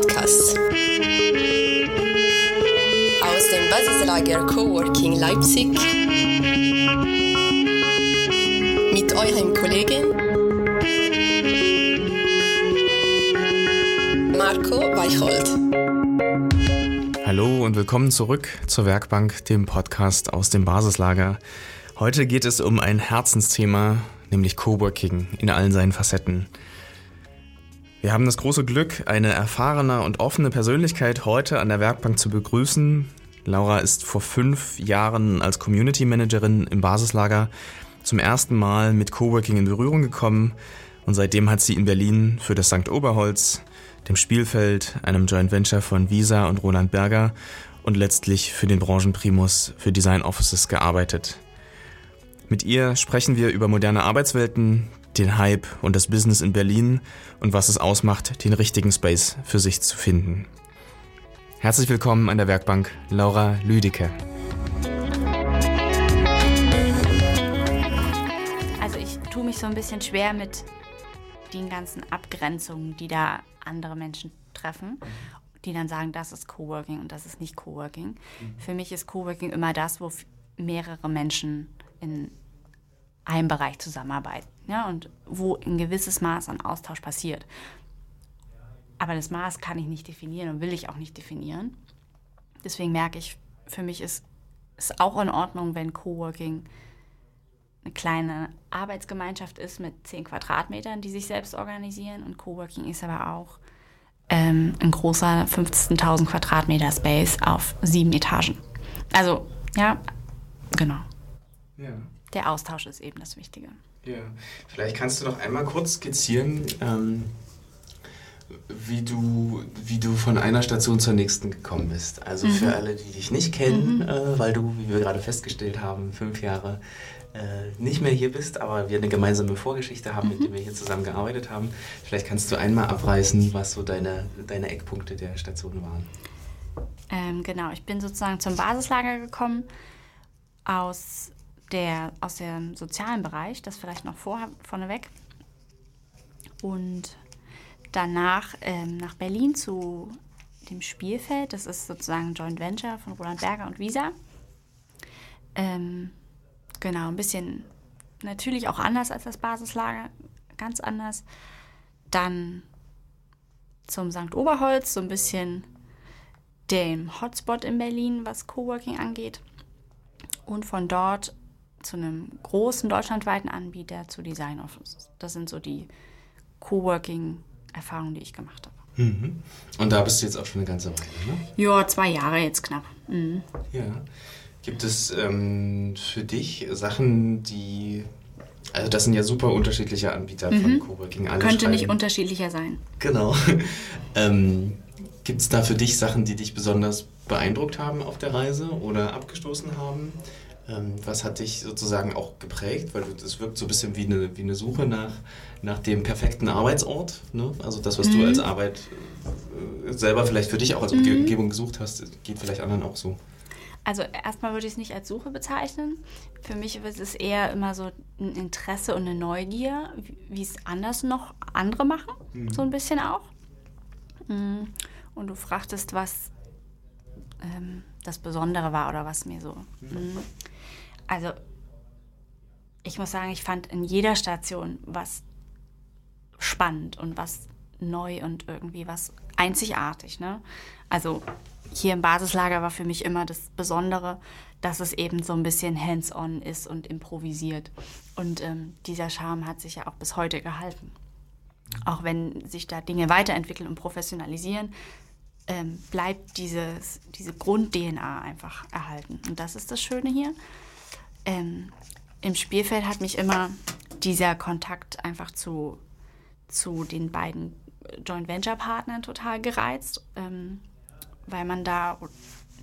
Podcast. Aus dem Basislager Coworking Leipzig. Mit eurem Kollegen Marco Weicholt. Hallo und willkommen zurück zur Werkbank, dem Podcast aus dem Basislager. Heute geht es um ein Herzensthema, nämlich Coworking in allen seinen Facetten. Wir haben das große Glück, eine erfahrene und offene Persönlichkeit heute an der Werkbank zu begrüßen. Laura ist vor fünf Jahren als Community Managerin im Basislager zum ersten Mal mit Coworking in Berührung gekommen und seitdem hat sie in Berlin für das St. Oberholz, dem Spielfeld, einem Joint Venture von Visa und Roland Berger und letztlich für den Branchenprimus für Design Offices gearbeitet. Mit ihr sprechen wir über moderne Arbeitswelten, den Hype und das Business in Berlin und was es ausmacht, den richtigen Space für sich zu finden. Herzlich willkommen an der Werkbank Laura Lüdecke. Also ich tue mich so ein bisschen schwer mit den ganzen Abgrenzungen, die da andere Menschen treffen, die dann sagen, das ist Coworking und das ist nicht Coworking. Für mich ist Coworking immer das, wo mehrere Menschen in einem Bereich zusammenarbeiten ja, und wo ein gewisses Maß an Austausch passiert. Aber das Maß kann ich nicht definieren und will ich auch nicht definieren. Deswegen merke ich, für mich ist es auch in Ordnung, wenn Coworking eine kleine Arbeitsgemeinschaft ist mit 10 Quadratmetern, die sich selbst organisieren. Und Coworking ist aber auch ähm, ein großer 15.000 Quadratmeter Space auf sieben Etagen. Also, ja, genau. Ja. Der Austausch ist eben das Wichtige. Ja, vielleicht kannst du noch einmal kurz skizzieren, ähm, wie, du, wie du von einer Station zur nächsten gekommen bist. Also mhm. für alle, die dich nicht kennen, mhm. äh, weil du, wie wir gerade festgestellt haben, fünf Jahre äh, nicht mehr hier bist, aber wir eine gemeinsame Vorgeschichte haben, mhm. mit der wir hier zusammen gearbeitet haben. Vielleicht kannst du einmal abreißen, was so deine, deine Eckpunkte der Station waren. Ähm, genau, ich bin sozusagen zum Basislager gekommen aus der, aus dem sozialen Bereich, das vielleicht noch vor, vorneweg. Und danach ähm, nach Berlin zu dem Spielfeld. Das ist sozusagen ein Joint Venture von Roland Berger und Visa. Ähm, genau, ein bisschen natürlich auch anders als das Basislager, ganz anders. Dann zum St. Oberholz, so ein bisschen dem Hotspot in Berlin, was Coworking angeht. Und von dort zu einem großen deutschlandweiten Anbieter zu Design Offices. Das sind so die Coworking-Erfahrungen, die ich gemacht habe. Mhm. Und da bist du jetzt auch schon eine ganze Weile, ne? Ja, zwei Jahre jetzt knapp. Mhm. Ja. Gibt es ähm, für dich Sachen, die also das sind ja super unterschiedliche Anbieter mhm. von Coworking. Alle Könnte schreiben. nicht unterschiedlicher sein. Genau. ähm, Gibt es da für dich Sachen, die dich besonders beeindruckt haben auf der Reise oder abgestoßen haben? Ähm, was hat dich sozusagen auch geprägt? Weil es wirkt so ein bisschen wie eine, wie eine Suche nach, nach dem perfekten Arbeitsort. Ne? Also das, was mhm. du als Arbeit äh, selber vielleicht für dich auch als mhm. Umgebung gesucht hast, geht vielleicht anderen auch so. Also erstmal würde ich es nicht als Suche bezeichnen. Für mich ist es eher immer so ein Interesse und eine Neugier, wie es anders noch andere machen, mhm. so ein bisschen auch. Mhm. Und du fragtest, was ähm, das Besondere war oder was mir so. Mhm. Also ich muss sagen, ich fand in jeder Station was spannend und was neu und irgendwie was einzigartig. Ne? Also hier im Basislager war für mich immer das Besondere, dass es eben so ein bisschen hands-on ist und improvisiert. Und ähm, dieser Charme hat sich ja auch bis heute gehalten. Auch wenn sich da Dinge weiterentwickeln und professionalisieren, ähm, bleibt dieses, diese Grund-DNA einfach erhalten. Und das ist das Schöne hier. Ähm, Im Spielfeld hat mich immer dieser Kontakt einfach zu, zu den beiden Joint Venture Partnern total gereizt, ähm, weil man da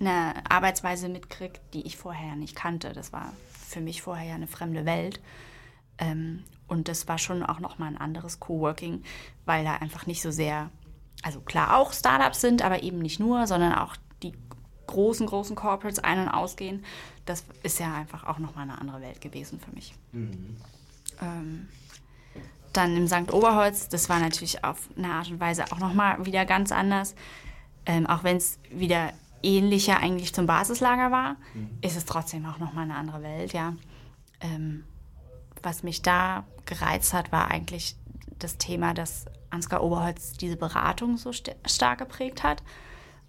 eine Arbeitsweise mitkriegt, die ich vorher nicht kannte. Das war für mich vorher ja eine fremde Welt. Ähm, und das war schon auch nochmal ein anderes Coworking, weil da einfach nicht so sehr also klar auch Startups sind, aber eben nicht nur, sondern auch die großen, großen Corporates ein- und ausgehen. Das ist ja einfach auch nochmal eine andere Welt gewesen für mich. Mhm. Ähm, dann im St. Oberholz, das war natürlich auf eine Art und Weise auch nochmal wieder ganz anders. Ähm, auch wenn es wieder ähnlicher eigentlich zum Basislager war, mhm. ist es trotzdem auch nochmal eine andere Welt, ja. Ähm, was mich da gereizt hat, war eigentlich das Thema, dass Ansgar Oberholz diese Beratung so st stark geprägt hat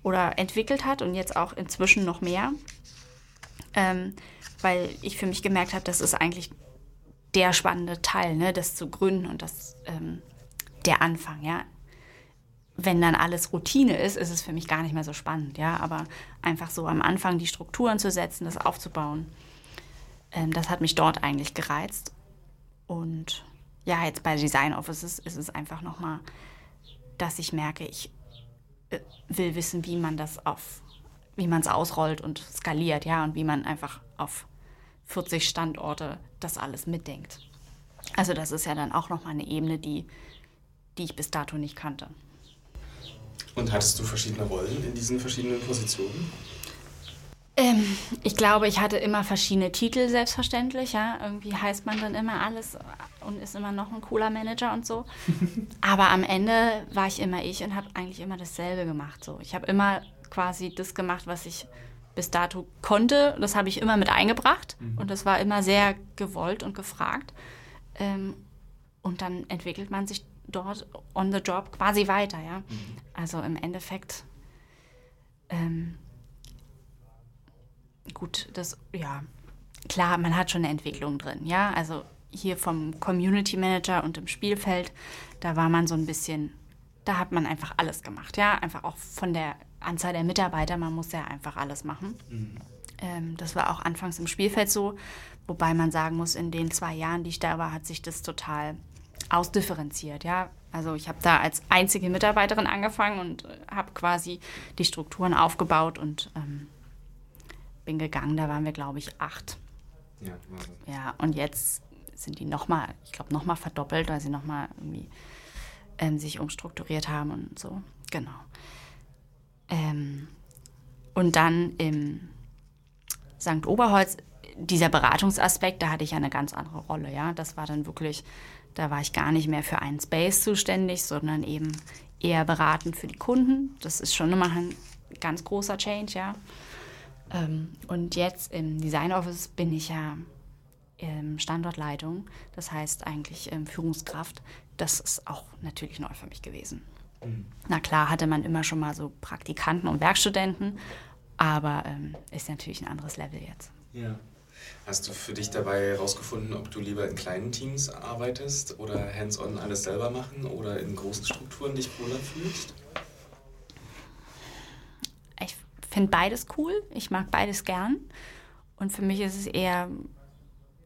oder entwickelt hat und jetzt auch inzwischen noch mehr. Ähm, weil ich für mich gemerkt habe, das ist eigentlich der spannende Teil, ne, das zu gründen und das ähm, der Anfang, ja. Wenn dann alles Routine ist, ist es für mich gar nicht mehr so spannend, ja. Aber einfach so am Anfang die Strukturen zu setzen, das aufzubauen, ähm, das hat mich dort eigentlich gereizt. Und ja, jetzt bei Design Offices ist es einfach nochmal, dass ich merke, ich äh, will wissen, wie man das auf, wie man es ausrollt und skaliert, ja, und wie man einfach auf 40 Standorte das alles mitdenkt. Also das ist ja dann auch nochmal eine Ebene, die, die ich bis dato nicht kannte. Und hattest du verschiedene Rollen in diesen verschiedenen Positionen? Ähm, ich glaube, ich hatte immer verschiedene Titel, selbstverständlich. Ja? Irgendwie heißt man dann immer alles und ist immer noch ein cooler Manager und so. Aber am Ende war ich immer ich und habe eigentlich immer dasselbe gemacht. So. Ich habe immer quasi das gemacht, was ich bis dato konnte. Das habe ich immer mit eingebracht mhm. und das war immer sehr gewollt und gefragt. Ähm, und dann entwickelt man sich dort on the job quasi weiter. Ja? Mhm. Also im Endeffekt. Ähm, gut, das, ja, klar, man hat schon eine Entwicklung drin, ja. Also hier vom Community Manager und im Spielfeld, da war man so ein bisschen, da hat man einfach alles gemacht, ja. Einfach auch von der Anzahl der Mitarbeiter, man muss ja einfach alles machen. Mhm. Ähm, das war auch anfangs im Spielfeld so, wobei man sagen muss, in den zwei Jahren, die ich da war, hat sich das total ausdifferenziert, ja. Also ich habe da als einzige Mitarbeiterin angefangen und äh, habe quasi die Strukturen aufgebaut und ähm, bin gegangen, da waren wir, glaube ich, acht. Ja, ja, und jetzt sind die nochmal, ich glaube, nochmal verdoppelt, weil sie nochmal irgendwie ähm, sich umstrukturiert haben und so. Genau. Ähm, und dann im St. Oberholz, dieser Beratungsaspekt, da hatte ich ja eine ganz andere Rolle, ja. Das war dann wirklich, da war ich gar nicht mehr für einen Space zuständig, sondern eben eher beratend für die Kunden. Das ist schon immer ein ganz großer Change, ja. Ähm, und jetzt im Design Office bin ich ja ähm, Standortleitung, das heißt eigentlich ähm, Führungskraft. Das ist auch natürlich neu für mich gewesen. Na klar hatte man immer schon mal so Praktikanten und Werkstudenten, aber ähm, ist natürlich ein anderes Level jetzt. Ja. Hast du für dich dabei herausgefunden, ob du lieber in kleinen Teams arbeitest oder hands-on alles selber machen oder in großen Strukturen dich wohler fühlst? finde beides cool. Ich mag beides gern. Und für mich ist es eher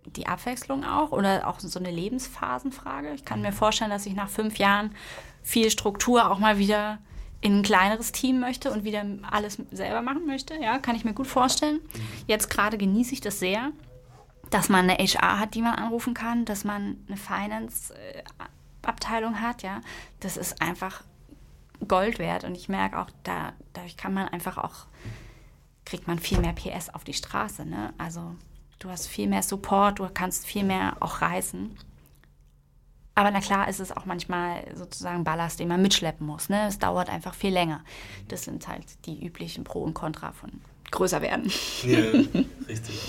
die Abwechslung auch oder auch so eine Lebensphasenfrage. Ich kann mir vorstellen, dass ich nach fünf Jahren viel Struktur auch mal wieder in ein kleineres Team möchte und wieder alles selber machen möchte. Ja, kann ich mir gut vorstellen. Jetzt gerade genieße ich das sehr, dass man eine HR hat, die man anrufen kann, dass man eine Finance-Abteilung hat. Ja, das ist einfach Gold wert. Und ich merke auch, da, dadurch kann man einfach auch, kriegt man viel mehr PS auf die Straße. Ne? Also du hast viel mehr Support, du kannst viel mehr auch reisen. Aber na klar ist es auch manchmal sozusagen Ballast, den man mitschleppen muss. Ne? Es dauert einfach viel länger. Das sind halt die üblichen Pro und Contra von größer werden. Ja, richtig.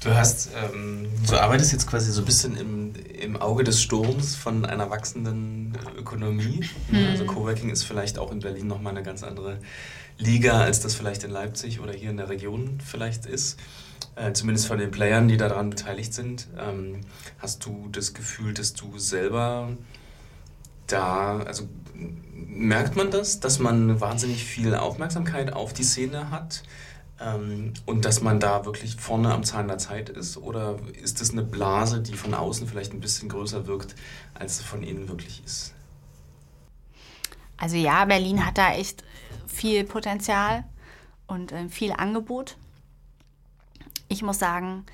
Du hast, ähm, du arbeitest jetzt quasi so ein bisschen im, im Auge des Sturms von einer wachsenden Ökonomie. Mhm. Also Coworking ist vielleicht auch in Berlin nochmal eine ganz andere Liga, als das vielleicht in Leipzig oder hier in der Region vielleicht ist. Äh, zumindest von den Playern, die daran beteiligt sind. Ähm, hast du das Gefühl, dass du selber da, also merkt man das, dass man wahnsinnig viel Aufmerksamkeit auf die Szene hat? Ähm, und dass man da wirklich vorne am Zahn der Zeit ist? Oder ist das eine Blase, die von außen vielleicht ein bisschen größer wirkt, als sie von innen wirklich ist? Also ja, Berlin hat da echt viel Potenzial und äh, viel Angebot. Ich muss sagen,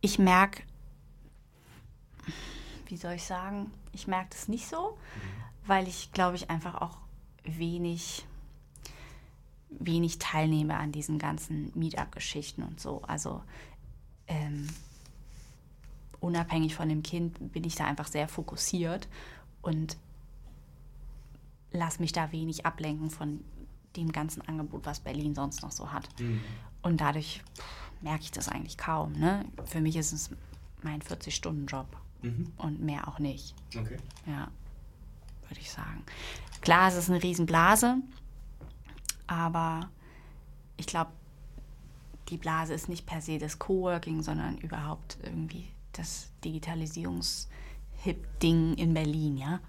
ich merke, wie soll ich sagen, ich merke das nicht so, weil ich glaube ich einfach auch wenig wenig teilnehme an diesen ganzen Meetup-Geschichten und so. Also, ähm, unabhängig von dem Kind bin ich da einfach sehr fokussiert und lass mich da wenig ablenken von dem ganzen Angebot, was Berlin sonst noch so hat. Mhm. Und dadurch merke ich das eigentlich kaum. Ne? Für mich ist es mein 40-Stunden-Job mhm. und mehr auch nicht. Okay. Ja, würde ich sagen. Klar, es ist eine Riesenblase, aber ich glaube, die Blase ist nicht per se das Coworking, sondern überhaupt irgendwie das Digitalisierungs-Hip-Ding in Berlin, ja.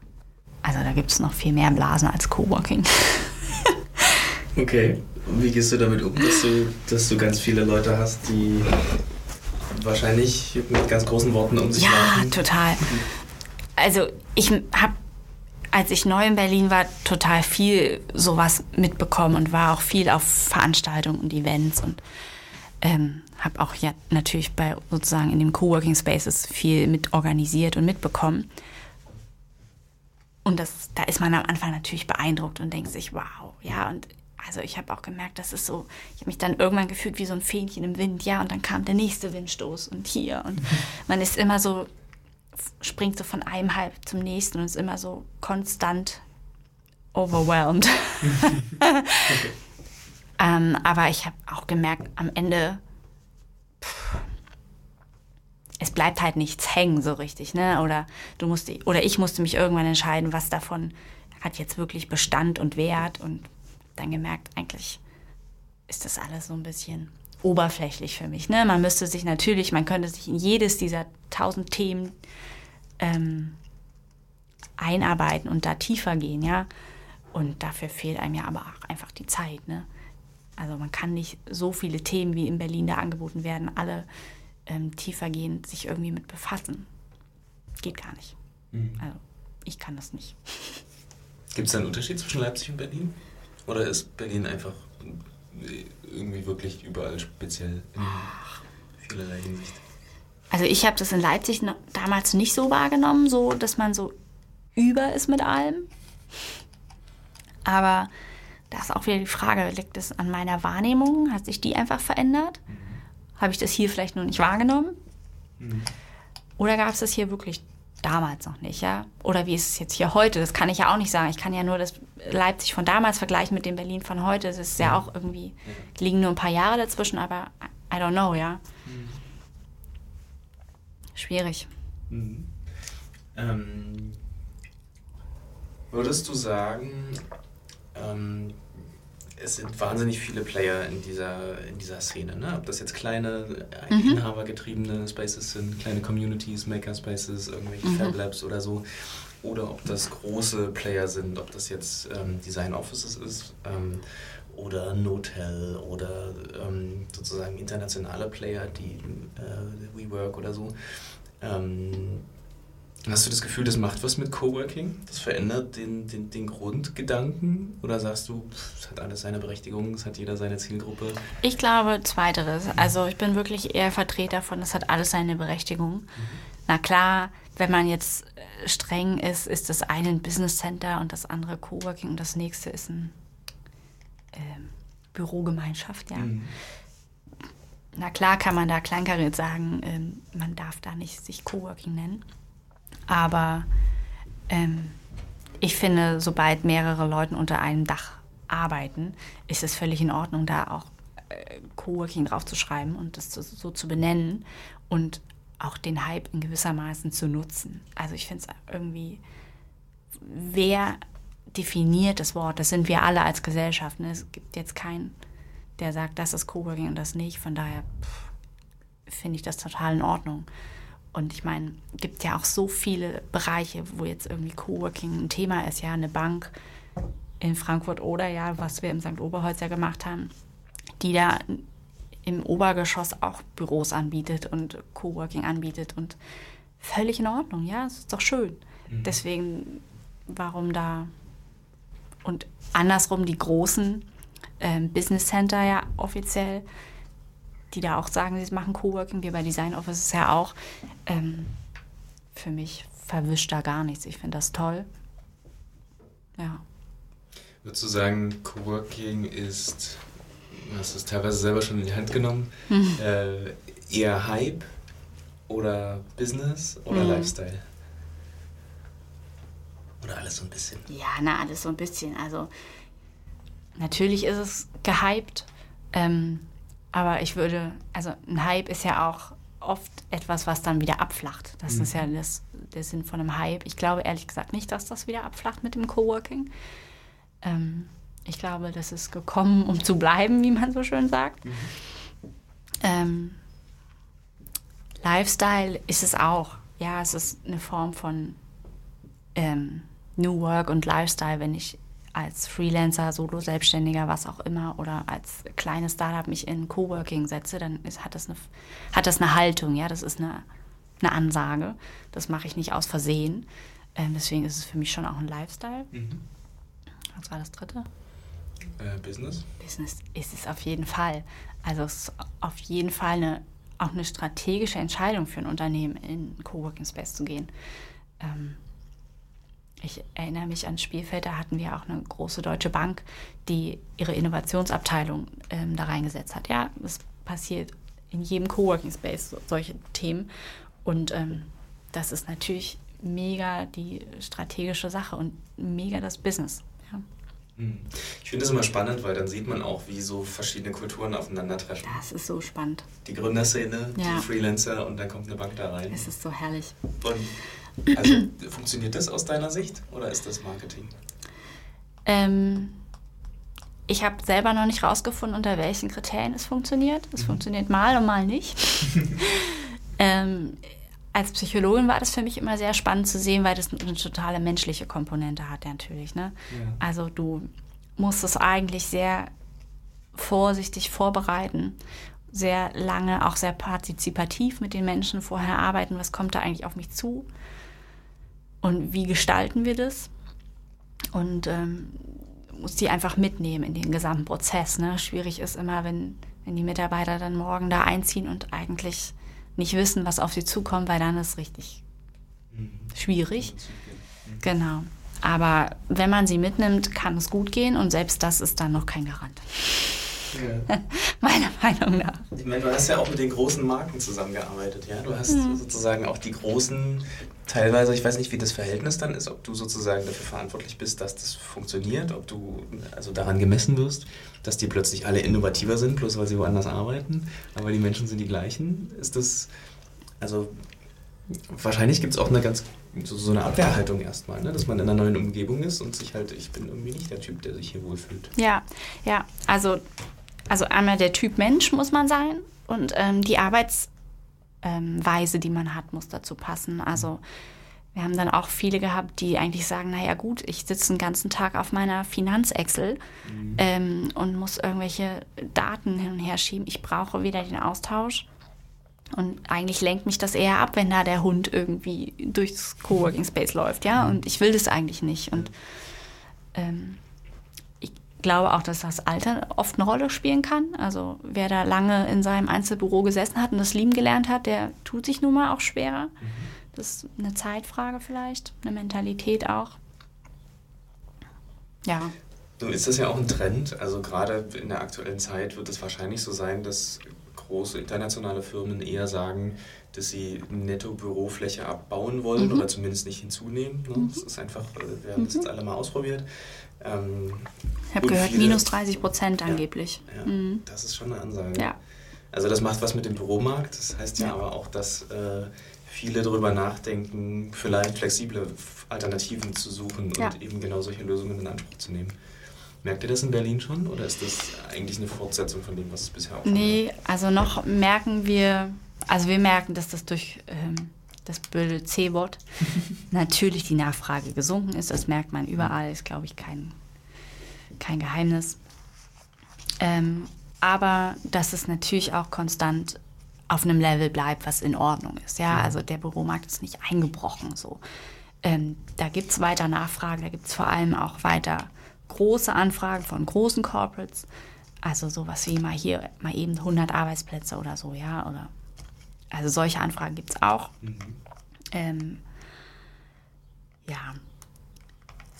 Also da gibt es noch viel mehr Blasen als Coworking. okay. Und wie gehst du damit um, dass du, dass du ganz viele Leute hast, die wahrscheinlich mit ganz großen Worten um sich ja? Ja, total. Also ich habe als ich neu in Berlin war, total viel sowas mitbekommen und war auch viel auf Veranstaltungen und Events und ähm, habe auch ja natürlich bei sozusagen in dem Coworking Spaces viel mit organisiert und mitbekommen. Und das, da ist man am Anfang natürlich beeindruckt und denkt sich, wow, ja, und also ich habe auch gemerkt, das ist so, ich habe mich dann irgendwann gefühlt wie so ein Fähnchen im Wind, ja, und dann kam der nächste Windstoß und hier und man ist immer so springt so von einem Halb zum nächsten und ist immer so konstant overwhelmed. okay. ähm, aber ich habe auch gemerkt, am Ende, pff, es bleibt halt nichts hängen so richtig, ne? Oder du musst, oder ich musste mich irgendwann entscheiden, was davon hat jetzt wirklich Bestand und Wert und dann gemerkt, eigentlich ist das alles so ein bisschen oberflächlich für mich. Ne? Man müsste sich natürlich, man könnte sich in jedes dieser tausend Themen ähm, einarbeiten und da tiefer gehen, ja. Und dafür fehlt einem ja aber auch einfach die Zeit, ne? Also man kann nicht so viele Themen, wie in Berlin da angeboten werden, alle ähm, tiefergehend sich irgendwie mit befassen. Geht gar nicht. Mhm. Also ich kann das nicht. Gibt es da einen Unterschied zwischen Leipzig und Berlin? Oder ist Berlin einfach irgendwie wirklich überall speziell in vielerlei Hinsicht? Also ich habe das in Leipzig damals nicht so wahrgenommen, so dass man so über ist mit allem. Aber da ist auch wieder die Frage, liegt es an meiner Wahrnehmung? Hat sich die einfach verändert? Mhm. Habe ich das hier vielleicht nur nicht wahrgenommen? Mhm. Oder gab es das hier wirklich damals noch nicht, ja? Oder wie ist es jetzt hier heute? Das kann ich ja auch nicht sagen. Ich kann ja nur das Leipzig von damals vergleichen mit dem Berlin von heute. Das ist ja auch irgendwie, liegen nur ein paar Jahre dazwischen, aber I don't know, ja. Mhm. Schwierig. Mhm. Ähm, würdest du sagen, ähm, es sind wahnsinnig viele Player in dieser, in dieser Szene, ne? Ob das jetzt kleine, mhm. inhabergetriebene Spaces sind, kleine Communities, Makerspaces, irgendwelche mhm. Fab Labs oder so, oder ob das große Player sind, ob das jetzt ähm, Design Offices ist ähm, oder Notel oder ähm, sozusagen internationale Player, die äh, WeWork oder so. Hast du das Gefühl, das macht was mit Coworking? Das verändert den, den, den Grundgedanken? Oder sagst du, es hat alles seine Berechtigung, es hat jeder seine Zielgruppe? Ich glaube, zweiteres. Also ich bin wirklich eher Vertreter von, es hat alles seine Berechtigung. Mhm. Na klar, wenn man jetzt äh, streng ist, ist das eine ein Business Center und das andere Coworking und das nächste ist ein ähm, Bürogemeinschaft, ja. Mhm. Na klar kann man da kleinkariert sagen, ähm, man darf da nicht sich Coworking nennen. Aber ähm, ich finde, sobald mehrere Leute unter einem Dach arbeiten, ist es völlig in Ordnung, da auch äh, Coworking draufzuschreiben und das so, zu benennen und auch den Hype in gewisser Maßen zu nutzen. Also ich finde es irgendwie, wer definiert das Wort? Das sind wir alle als Gesellschaft. Ne? Es gibt jetzt keinen der sagt, das ist Coworking und das nicht. Von daher finde ich das total in Ordnung. Und ich meine, gibt ja auch so viele Bereiche, wo jetzt irgendwie Coworking ein Thema ist. Ja, eine Bank in Frankfurt oder ja, was wir im St. Oberholz ja gemacht haben, die da im Obergeschoss auch Büros anbietet und Coworking anbietet und völlig in Ordnung, ja, es ist doch schön. Mhm. Deswegen, warum da und andersrum die großen ähm, Business Center ja offiziell, die da auch sagen, sie machen Coworking, wir bei Design Offices ja auch. Ähm, für mich verwischt da gar nichts. Ich finde das toll. Ja. Würdest du sagen, Coworking ist, du hast es teilweise selber schon in die Hand genommen, mhm. äh, eher Hype oder Business oder Mhm. Lifestyle? Oder alles so ein bisschen? Ja, na, alles so ein bisschen. Also, natürlich ist es gehypt, ähm, aber ich würde, also ein Hype ist ja auch oft etwas, was dann wieder abflacht. Das ist ja das, der Sinn von einem Hype. Ich glaube ehrlich gesagt nicht, dass das wieder abflacht mit dem Coworking. Ähm, ich glaube, das ist gekommen, um zu bleiben, wie man so schön sagt. Ähm, Lifestyle ist es auch. Ja, es ist eine Form von ähm, New Work und Lifestyle, wenn ich als Freelancer, Solo-Selbstständiger, was auch immer, oder als kleines Startup mich in Coworking setze, dann ist, hat, das eine, hat das eine Haltung, ja, das ist eine, eine Ansage. Das mache ich nicht aus Versehen. Ähm, deswegen ist es für mich schon auch ein Lifestyle. Was war das dritte? Äh, Business? Business ist es auf jeden Fall. Also es ist auf jeden Fall eine, auch eine strategische Entscheidung für ein Unternehmen, in Coworking Space zu gehen. Ähm, ich erinnere mich ans Spielfeld, da hatten wir auch eine große deutsche Bank, die ihre Innovationsabteilung ähm, da reingesetzt hat. Ja, es passiert in jedem Coworking Space so, solche Themen. Und ähm, das ist natürlich mega die strategische Sache und mega das Business. Ja. Ich finde das immer spannend, weil dann sieht man auch, wie so verschiedene Kulturen aufeinandertreffen. Das ist so spannend. Die Gründerszene, Ja. die Freelancer und dann kommt eine Bank da rein. Es ist so herrlich. Und also, funktioniert das aus deiner Sicht oder ist das Marketing? Ähm, ich habe selber noch nicht rausgefunden, unter welchen Kriterien es funktioniert. Es funktioniert mal und mal nicht. ähm, als Psychologin war das für mich immer sehr spannend zu sehen, weil das eine totale menschliche Komponente hat, ja, natürlich. Ne? Ja. Also du musst es eigentlich sehr vorsichtig vorbereiten, sehr lange, auch sehr partizipativ mit den Menschen vorher arbeiten. Was kommt da eigentlich auf mich zu? Und wie gestalten wir das? Und ähm, muss die einfach mitnehmen in den gesamten Prozess. Ne? Schwierig ist immer, wenn, wenn die Mitarbeiter dann morgen da einziehen und eigentlich nicht wissen, was auf sie zukommt, weil dann ist es richtig schwierig. Genau. Aber wenn man sie mitnimmt, kann es gut gehen und selbst das ist dann noch kein Garant. Ja. Meiner Meinung nach. Ich meine, du hast ja auch mit den großen Marken zusammengearbeitet, ja? Du hast sozusagen auch die großen, teilweise, ich weiß nicht, wie das Verhältnis dann ist, ob du sozusagen dafür verantwortlich bist, dass das funktioniert, ob du also daran gemessen wirst, dass die plötzlich alle innovativer sind, bloß weil sie woanders arbeiten, aber die Menschen sind die gleichen. Ist das, also wahrscheinlich gibt es auch eine ganz, so, so eine Abwehrhaltung erstmal, ne? dass man in einer neuen Umgebung ist und sich halt, ich bin irgendwie nicht der Typ, der sich hier wohlfühlt. Ja, ja, also, also einmal der Typ Mensch muss man sein und ähm, die Arbeitsweise, ähm, die man hat, muss dazu passen. Also wir haben dann auch viele gehabt, die eigentlich sagen, naja gut, ich sitze den ganzen Tag auf meiner Finanz-Excel ähm, und muss irgendwelche Daten hin und her schieben. Ich brauche wieder den Austausch. Und eigentlich lenkt mich das eher ab, wenn da der Hund irgendwie durchs Coworking Space läuft, ja. Und ich will das eigentlich nicht. Und ähm, glaube auch, dass das Alter oft eine Rolle spielen kann. Also wer da lange in seinem Einzelbüro gesessen hat und das lieben gelernt hat, der tut sich nun mal auch schwerer. Das ist eine Zeitfrage vielleicht, eine Mentalität auch. Ja. Nun ist das ja auch ein Trend. Also gerade in der aktuellen Zeit wird es wahrscheinlich so sein, dass große internationale Firmen eher sagen, dass sie Netto-Bürofläche abbauen wollen oder zumindest nicht hinzunehmen. Ne? Das ist einfach, äh, wir haben das jetzt alle mal ausprobiert. Ähm, Ich habe gehört, viele- minus 30 Prozent angeblich. Ja, Mhm. das ist schon eine Ansage. Ja. Also das macht was mit dem Büromarkt. Das heißt ja, Ja. aber auch, dass äh, viele darüber nachdenken, vielleicht flexible Alternativen zu suchen Ja. und eben genau solche Lösungen in Anspruch zu nehmen. Merkt ihr das in Berlin schon oder ist das eigentlich eine Fortsetzung von dem, was es bisher auch schon Nee, also noch merken wir, also wir merken, dass das durch ähm, das blöde C-Wort natürlich die Nachfrage gesunken ist. Das merkt man überall, ist glaube ich kein, kein Geheimnis. Ähm, aber dass es natürlich auch konstant auf einem Level bleibt, was in Ordnung ist. Ja, also der Büromarkt ist nicht eingebrochen. So. Ähm, da gibt es weiter Nachfragen, da gibt es vor allem auch weiter große Anfragen von großen Corporates. Also sowas wie mal hier, mal eben 100 Arbeitsplätze oder so, ja. Oder, also solche Anfragen gibt es auch. Ähm, ja.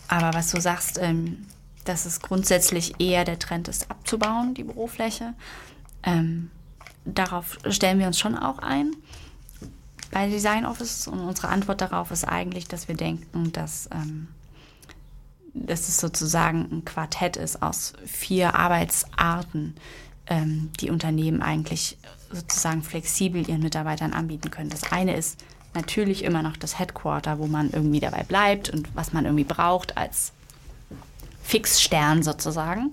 Aber was du sagst, ähm, dass es grundsätzlich eher der Trend ist, abzubauen, die Bürofläche. Ähm, darauf stellen wir uns schon auch ein. bei Design Offices und unsere Antwort darauf ist eigentlich, dass wir denken, dass, ähm, dass es sozusagen ein Quartett ist aus vier Arbeitsarten, ähm, die Unternehmen eigentlich sozusagen flexibel ihren Mitarbeitern anbieten können. Das eine ist natürlich immer noch das Headquarter, wo man irgendwie dabei bleibt und was man irgendwie braucht als Fixstern sozusagen.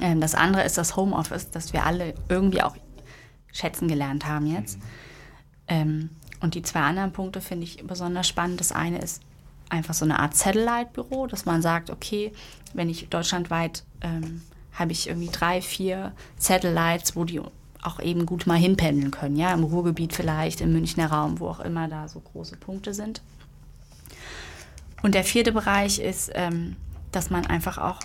Ähm, das andere ist das Homeoffice, das wir alle irgendwie auch schätzen gelernt haben jetzt. Ähm, und die zwei anderen Punkte finde ich besonders spannend. Das eine ist einfach so eine Art Satellite-Büro, dass man sagt, okay, wenn ich deutschlandweit ähm, habe ich irgendwie drei, vier Satellites, wo die auch eben gut mal hinpendeln können, ja, im Ruhrgebiet vielleicht, im Münchner Raum, wo auch immer da so große Punkte sind. Und der vierte Bereich ist, ähm, dass man einfach auch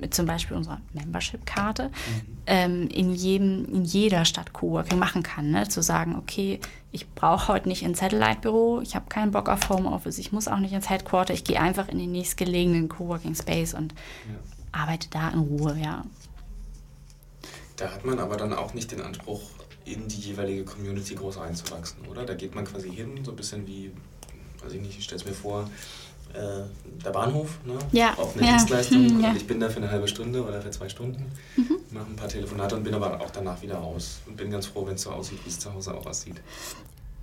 mit zum Beispiel unserer Membership-Karte mhm. ähm, in, jedem, in jeder Stadt Coworking machen kann. Ne? Zu sagen, okay, ich brauche heute nicht ins Satellite-Büro, ich habe keinen Bock auf Homeoffice, ich muss auch nicht ins Headquarter, ich gehe einfach in den nächstgelegenen Coworking-Space und ja. arbeite da in Ruhe, ja. Da hat man aber dann auch nicht den Anspruch, in die jeweilige Community groß einzuwachsen, oder? Da geht man quasi hin, so ein bisschen wie, weiß ich nicht, ich stelle es mir vor, äh, der Bahnhof, ne? ja. auf eine ja. Dienstleistung. Mhm, ja. Und ich bin da für eine halbe Stunde oder für zwei Stunden, mhm. mache ein paar Telefonate und bin aber auch danach wieder raus. Und bin ganz froh, wenn es so aussieht, wie es zu Hause auch aussieht.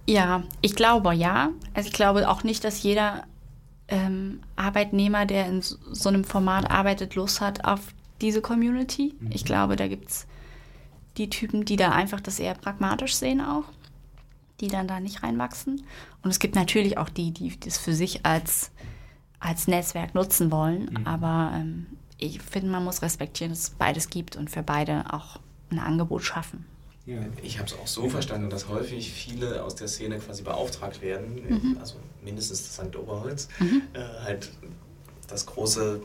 Ja, ich glaube ja. Also ich glaube auch nicht, dass jeder ähm, Arbeitnehmer, der in so einem Format arbeitet, Lust hat auf diese Community. Mhm. Ich glaube, da gibt es die Typen, die da einfach das eher pragmatisch sehen auch, die dann da nicht reinwachsen. Und es gibt natürlich auch die, die das für sich als als Netzwerk nutzen wollen. Mhm. Aber ähm, ich finde, man muss respektieren, dass es beides gibt und für beide auch ein Angebot schaffen. Ja. Ich habe es auch so verstanden, dass häufig viele aus der Szene quasi beauftragt werden, mhm. also mindestens das St. Oberholz, mhm. äh, halt dass große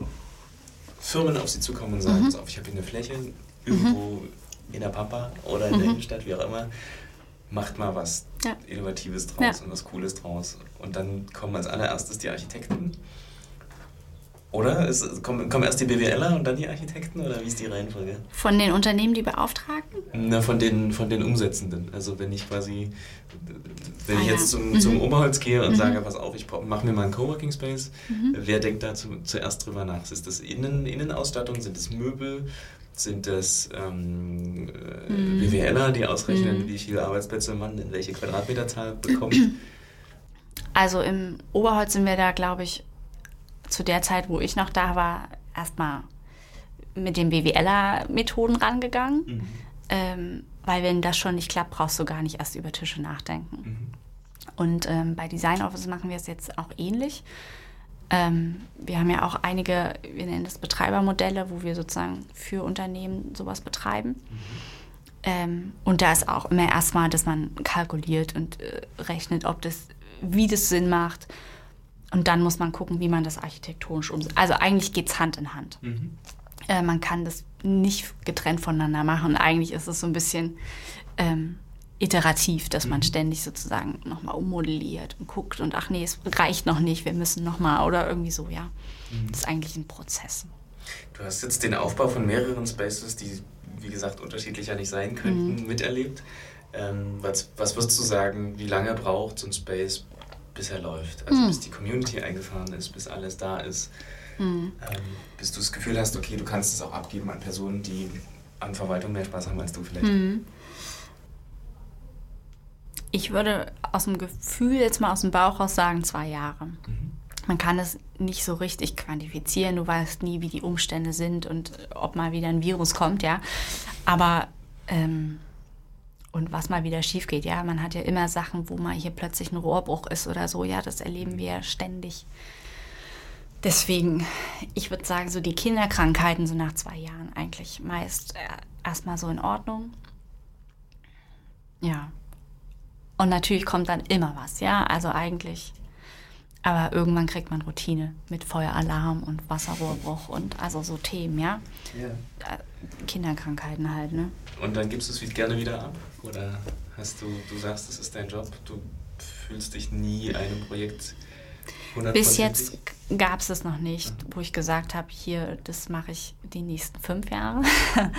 Firmen auf sie zukommen und sagen, mhm. auf, ich habe hier eine Fläche irgendwo mhm. In der Pampa oder in der mhm. Innenstadt, wie auch immer, macht mal was ja. Innovatives draus ja. und was Cooles draus. Und dann kommen als allererstes die Architekten oder? Es, kommen, kommen erst die BWLer und dann die Architekten oder wie ist die Reihenfolge? Von den Unternehmen, die beauftragen? Na, von den, von den Umsetzenden. Also wenn ich quasi, wenn ah, ich jetzt ja. zum, zum mhm. Oberholz gehe und mhm. sage, pass auf, ich mache mir mal einen Coworking Space, mhm. wer denkt da zu, zuerst drüber nach? Ist das Innen, Innenausstattung? Sind es Möbel? Sind das ähm, mhm. BWLer, die ausrechnen, mhm. wie viele Arbeitsplätze man in welche Quadratmeterzahl bekommt? Also im Oberholz sind wir da, glaube ich, zu der Zeit, wo ich noch da war, erstmal mit den BWLer-Methoden rangegangen. Mhm. Ähm, weil wenn das schon nicht klappt, brauchst du gar nicht erst über Tische nachdenken. Mhm. Und ähm, bei Design Office machen wir es jetzt auch ähnlich. Ähm, wir haben ja auch einige, wir nennen das Betreibermodelle, wo wir sozusagen für Unternehmen sowas betreiben. Mhm. Ähm, und da ist auch immer erstmal, dass man kalkuliert und äh, rechnet, ob das, wie das Sinn macht, und dann muss man gucken, wie man das architektonisch umsetzt. Also eigentlich geht es Hand in Hand. Mhm. Äh, man kann das nicht getrennt voneinander machen. Und eigentlich ist es so ein bisschen ähm, iterativ, dass mhm. man ständig sozusagen nochmal ummodelliert und guckt und ach nee, es reicht noch nicht, wir müssen nochmal oder irgendwie so, ja. Mhm. Das ist eigentlich ein Prozess. Du hast jetzt den Aufbau von mehreren Spaces, die wie gesagt unterschiedlicher nicht sein könnten, mhm. miterlebt. Ähm, was, was würdest du sagen, wie lange braucht so ein Space, bis er läuft. Also mhm. bis die Community eingefahren ist, bis alles da ist. Mhm. Ähm, bis du das Gefühl hast, okay, du kannst es auch abgeben an Personen, die an Verwaltung mehr Spaß haben als du vielleicht. Ich würde aus dem Gefühl jetzt mal aus dem Bauch raus sagen, zwei Jahre. Mhm. Man kann es nicht so richtig quantifizieren. Du weißt nie, wie die Umstände sind und ob mal wieder ein Virus kommt, ja. Aber ähm, und was mal wieder schief geht. Ja, man hat ja immer Sachen, wo mal hier plötzlich ein Rohrbruch ist oder so. Ja, das erleben wir ständig. Deswegen, ich würde sagen, so die Kinderkrankheiten sind nach zwei Jahren eigentlich meist äh, erstmal so in Ordnung. Ja. Und natürlich kommt dann immer was, ja. Also eigentlich. Aber irgendwann kriegt man Routine mit Feueralarm und Wasserrohrbruch und also so Themen, ja. ja. Äh, Kinderkrankheiten halt, ne? Und dann gibst du es gerne wieder ab? Oder hast du, du sagst, es ist dein Job, du fühlst dich nie einem Projekt 100%? Bis jetzt gab es es noch nicht, wo ich gesagt habe, hier, das mache ich die nächsten fünf Jahre.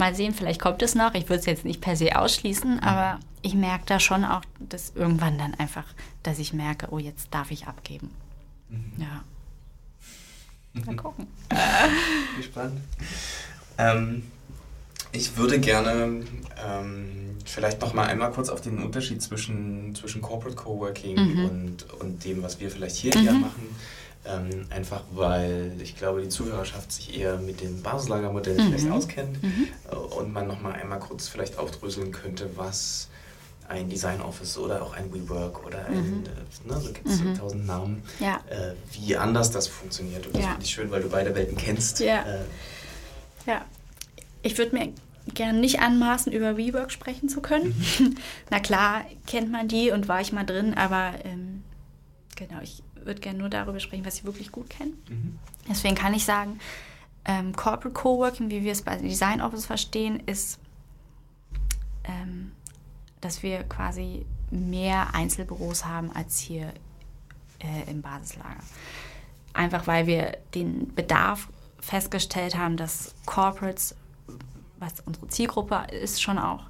Mal sehen, vielleicht kommt es noch. Ich würde es jetzt nicht per se ausschließen, Mhm. aber ich merke da schon auch, dass irgendwann dann einfach, dass ich merke, oh, jetzt darf ich abgeben. Mhm. Ja. Mal gucken. Gespannt. Ähm, ich würde gerne ähm, vielleicht noch mal einmal kurz auf den Unterschied zwischen, zwischen Corporate Coworking Mhm. und, und dem, was wir vielleicht hier eher machen. Ähm, einfach weil ich glaube, die Zuhörerschaft sich eher mit dem Basislagermodell Mhm. vielleicht auskennt äh, und man noch mal einmal kurz vielleicht aufdröseln könnte, was ein Design Office oder auch ein WeWork oder ein, äh, ne, so gibt es Mhm. tausend Namen, Ja. äh, wie anders das funktioniert. Und das Ja. finde ich schön, weil du beide Welten kennst. Ja. Äh, Ja, ich würde mir gern nicht anmaßen, über WeWork sprechen zu können. Na klar, kennt man die und war ich mal drin, aber ähm, genau, ich würde gerne nur darüber sprechen, was ich wirklich gut kenne. Mhm. Deswegen kann ich sagen, ähm, Corporate Coworking, wie wir es bei Design Office verstehen, ist, ähm, dass wir quasi mehr Einzelbüros haben als hier äh, im Basislager. Einfach weil wir den Bedarf festgestellt haben, dass Corporates, was unsere Zielgruppe ist, schon auch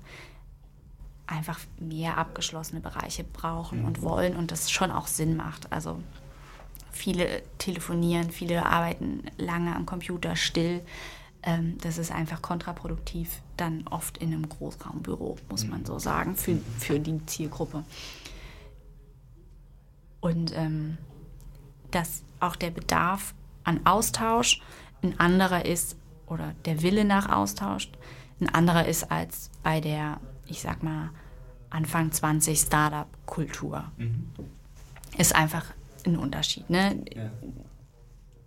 einfach mehr abgeschlossene Bereiche brauchen und wollen und das schon auch Sinn macht. Also viele telefonieren, viele arbeiten lange am Computer still. Ähm, das ist einfach kontraproduktiv, dann oft in einem Großraumbüro, muss man so sagen, für, für die Zielgruppe. Und ähm, dass auch der Bedarf an Austausch ein anderer ist oder der Wille nach Austausch ein anderer ist als bei der, ich sag mal, Anfang 20 Startup-Kultur. Ist einfach ein Unterschied. Ne? Ja.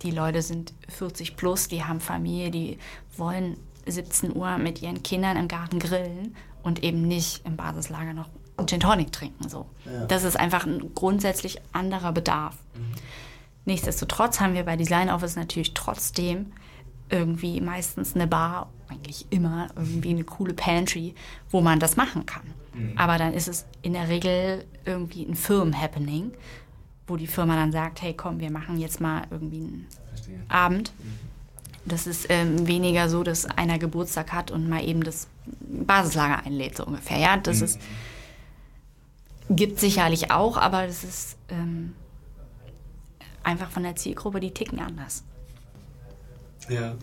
Die Leute sind 40 plus, die haben Familie, die wollen 17 Uhr mit ihren Kindern im Garten grillen und eben nicht im Basislager noch Gin Tonic trinken. So. Ja. Das ist einfach ein grundsätzlich anderer Bedarf. Nichtsdestotrotz haben wir bei Design Office natürlich trotzdem irgendwie meistens eine Bar, eigentlich immer irgendwie eine coole Pantry, wo man das machen kann. Aber dann ist es in der Regel irgendwie ein Firmen-Happening, wo die Firma dann sagt, hey komm, wir machen jetzt mal irgendwie einen Verstehe. Abend. Das ist ähm, weniger so, dass einer Geburtstag hat und mal eben das Basislager einlädt, so ungefähr. Ja, das ist, gibt sicherlich auch, aber das ist ähm, einfach von der Zielgruppe, die ticken anders. Ja.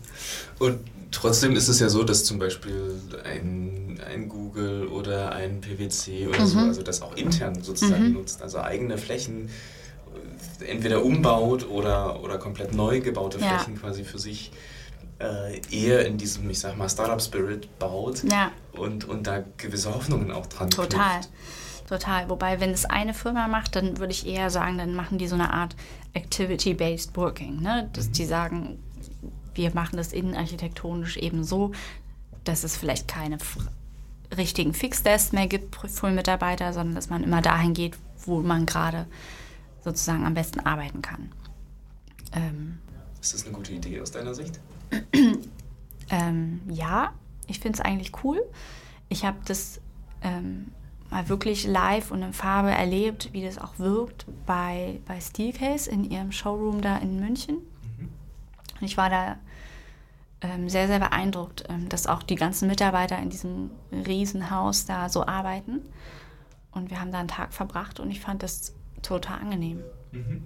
Und trotzdem ist es ja so, dass zum Beispiel ein, ein Google oder ein PwC oder so, also das auch intern sozusagen nutzt, also eigene Flächen entweder umbaut oder, oder komplett neu gebaute Ja. Flächen quasi für sich äh, eher in diesem, ich sag mal, Startup-Spirit baut Ja. und, und da gewisse Hoffnungen auch dran Total. knüpft. Total. Wobei, wenn es eine Firma macht, dann würde ich eher sagen, dann machen die so eine Art Activity-Based Working. Ne? Dass die sagen, wir machen das innenarchitektonisch eben so, dass es vielleicht keine richtigen Fixtests mehr gibt für Mitarbeiter, sondern dass man immer dahin geht, wo man gerade sozusagen am besten arbeiten kann. Ähm, Ist das eine gute Idee aus deiner Sicht? Ähm, ja, ich finde es eigentlich cool. Ich habe das ähm, mal wirklich live und in Farbe erlebt, wie das auch wirkt bei, bei Steelcase in ihrem Showroom da in München. Und ich war da ähm, sehr, sehr beeindruckt, ähm, dass auch die ganzen Mitarbeiter in diesem Riesenhaus da so arbeiten. Und wir haben da einen Tag verbracht und ich fand das total angenehm.